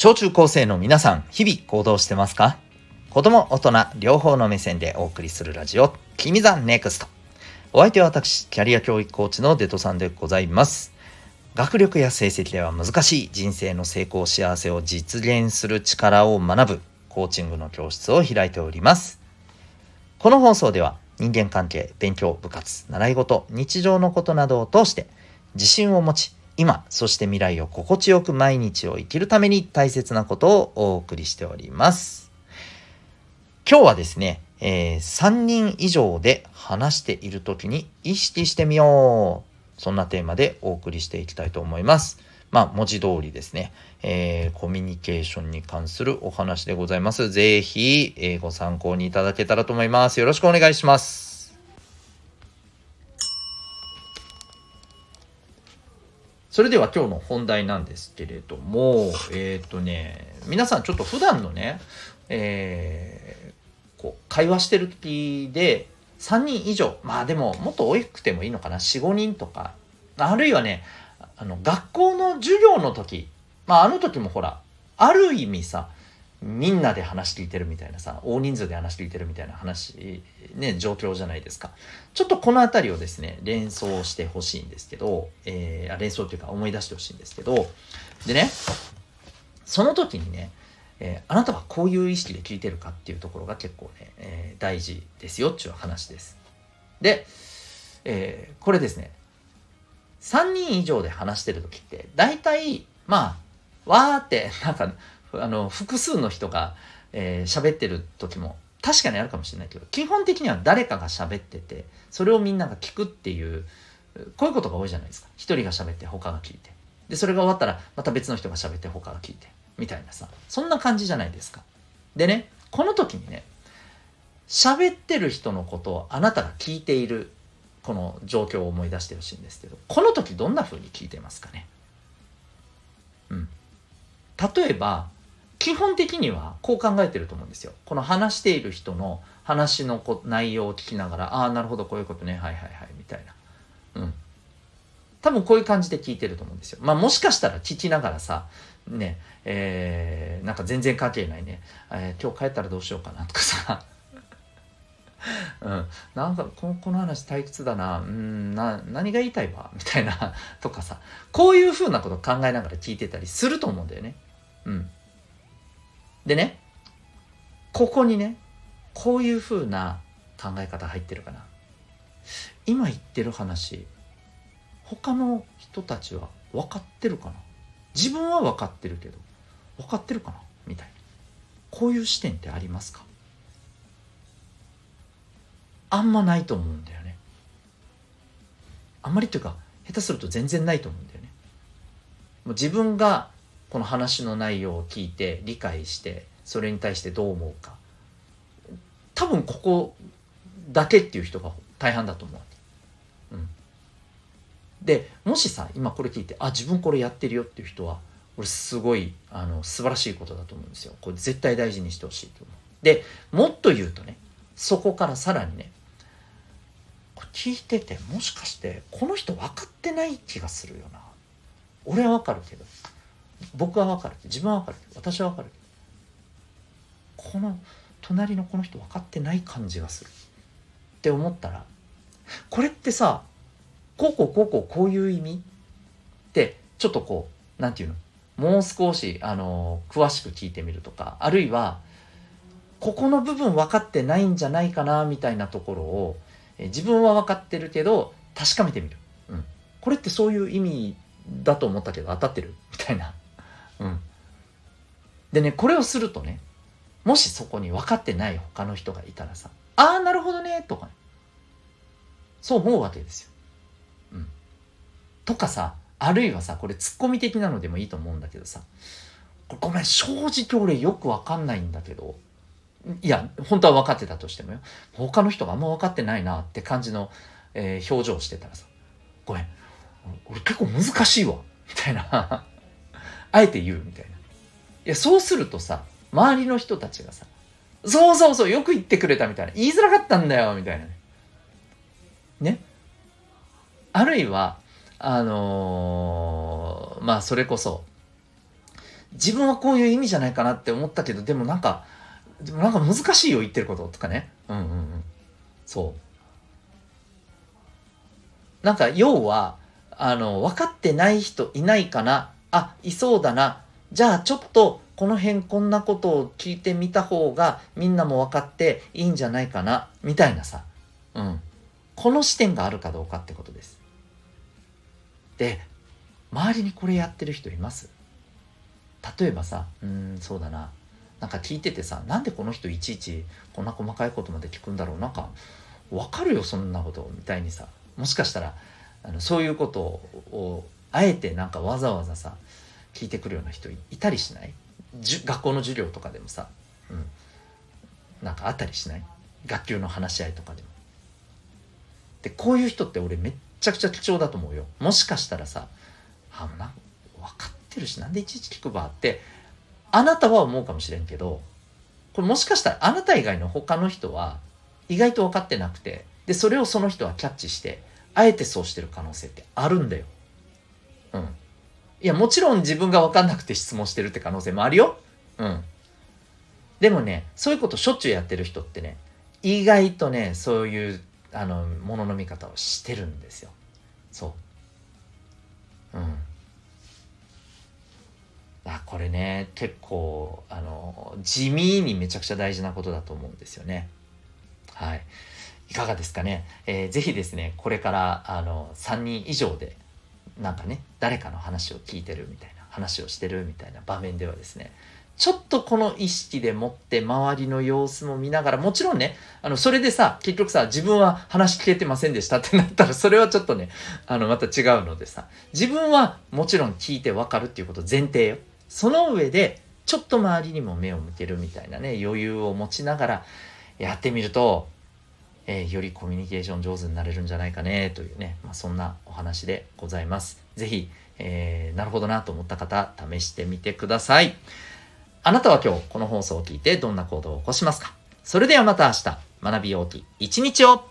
小中高生の皆さん、日々行動してますか？子供、大人、両方の目線でお送りするラジオ、君 the NEXT。お相手は私、キャリア教育コーチのデトさんでございます。学力や成績では難しい人生の成功幸せを実現する力を学ぶコーチングの教室を開いております。この放送では人間関係、勉強、部活、習い事、日常のことなどを通して自信を持ち今そして未来を心地よく毎日を生きるために大切なことをお送りしております。今日はですね、えー、3人以上で話している時に意識してみよう。そんなテーマでお送りしていきたいと思います。まあ文字通りですね、えー、コミュニケーションに関するお話でございます。是非、えー、ご参考にいただけたらと思います。よろしくお願いします。それでは今日の本題なんですけれども、えっ、ー、とね、皆さんちょっと普段のね、えー、こう会話してる時で3人以上、まあでももっと多くてもいいのかな、4、5人とか、あるいはね、あの学校の授業の時、まああの時もほら、ある意味さ、みんなで話聞いてるみたいなさ大人数で話聞いてるみたいな話ね状況じゃないですか。ちょっとこの辺りをですね連想してほしいんですけど、えー、連想というか思い出してほしいんですけどでねその時にね、えー、あなたはこういう意識で聞いてるかっていうところが結構ね、えー、大事ですよっていう話です。で、えー、これですね3人以上で話してる時って大体まあわーってなんかあの複数の人が喋、えー、ってる時も確かにあるかもしれないけど基本的には誰かが喋っててそれをみんなが聞くっていうこういうことが多いじゃないですか。一人が喋って他が聞いて。でそれが終わったらまた別の人が喋って他が聞いて。みたいなさ。そんな感じじゃないですか。でねこの時にね喋ってる人のことをあなたが聞いているこの状況を思い出してほしいんですけどこの時どんな風に聞いてますかね。うん。例えば基本的にはこう考えてると思うんですよ。この話している人の話のこ内容を聞きながら、ああ、なるほど、こういうことね、はいはいはい、みたいな。うん。多分こういう感じで聞いてると思うんですよ。まあもしかしたら聞きながらさ、ね、えー、なんか全然関係ないね、えー、今日帰ったらどうしようかなとかさ、うん、なんかこのこの話退屈だな、うん、な何が言いたいわ？みたいなとかさこういうふうなこと考えながら聞いてたりすると思うんだよね。うん、でねここにねこういう風な考え方入ってるかな。今言ってる話他の人たちは分かってるかな。自分は分かってるけど分かってるかな？みたいな。こういう視点ってありますか？あんまないと思うんだよね。あんまりっていうか下手すると全然ないと思うんだよね。もう自分がこの話の内容を聞いて理解してそれに対してどう思うか多分ここだけっていう人が大半だと思う。うん、でもしさ今これ聞いてあ自分これやってるよっていう人は俺すごいあの素晴らしいことだと思うんですよ。これ絶対大事にしてほしいと思う。でもっと言うとねそこからさらにね聞いててもしかしてこの人分かってない気がするよな俺は分かるけど僕は分かる。自分は分かる。私は分かる。この隣のこの人分かってない感じがする。って思ったらこれってさこうこうこうこうこういう意味ってちょっとこう何て言うの？もう少しあの詳しく聞いてみるとかあるいはここの部分分かってないんじゃないかなみたいなところを自分は分かってるけど確かめてみる、うん、これってそういう意味だと思ったけど当たってる？みたいな。うん。でね、これをするとね、もしそこに分かってない他の人がいたらさ、ああ、なるほどね、とか、ね、そう思うわけですよ。うん。とかさ、あるいはさ、これツッコミ的なのでもいいと思うんだけどさ、ごめん、正直俺よく分かんないんだけど、いや、本当は分かってたとしてもよ、他の人があんま分かってないなって感じの、えー、表情をしてたらさ、ごめん、俺結構難しいわ、みたいなあえて言うみたいな。いや、そうするとさ、周りの人たちがさ、そうそうそう、よく言ってくれたみたいな。言いづらかったんだよ、みたいなね。ね。あるいは、あのー、まあ、それこそ、自分はこういう意味じゃないかなって思ったけどでもなんかでもなんか難しいよ言ってることとかねうんうんうんそうなんか要はあの分かってない人いないかなあいそうだな。じゃあちょっとこの辺こんなことを聞いてみた方がみんなも分かっていいんじゃないかな。みたいなさ、うん、この視点があるかどうかってことです。で周りにこれやってる人います？例えばさうんそうだな。なんか聞いててさなんでこの人いちいちこんな細かいことまで聞くんだろう？なんか分かるよそんなこと。みたいにさもしかしたらあのそういうことをあえてなんかわざわざさ聞いてくるような人いたりしない？じゅ学校の授業とかでもさ、うん、なんかあったりしない？学級の話し合いとかでも。でこういう人って俺めっちゃくちゃ貴重だと思うよ。もしかしたらさあな分かってるしなんでいちいち聞くばってあなたは思うかもしれんけどこれもしかしたらあなた以外の他の人は意外と分かってなくてでそれをその人はキャッチしてあえてそうしてる可能性ってあるんだよ。うん。いや、もちろん自分が分かんなくて質問してるって可能性もあるよ。うん。でもね、そういうことしょっちゅうやってる人ってね、意外とね、そういう、あの、ものの見方をしてるんですよ。そう。うん。あ、これね、結構、あの、地味にめちゃくちゃ大事なことだと思うんですよね。はい。いかがですかね。えー、ぜひですね、これからあの3人以上でなんかね、誰かの話を聞いてるみたいな、話をしてるみたいな場面ではですね、ちょっとこの意識でもって周りの様子も見ながら、もちろんね、あの、それでさ、結局さ、自分は話聞けてませんでしたってなったら、それはちょっとね、あの、また違うのでさ、自分はもちろん聞いてわかるっていうこと前提よ。その上で、ちょっと周りにも目を向けるみたいなね、余裕を持ちながらやってみると、えー、よりコミュニケーション上手になれるんじゃないかねというね、まあ、そんなお話でございます。是非、えー、なるほどなと思った方、試してみてください。あなたは今日この放送を聞いてどんな行動を起こしますか？それではまた明日、学びようき一日を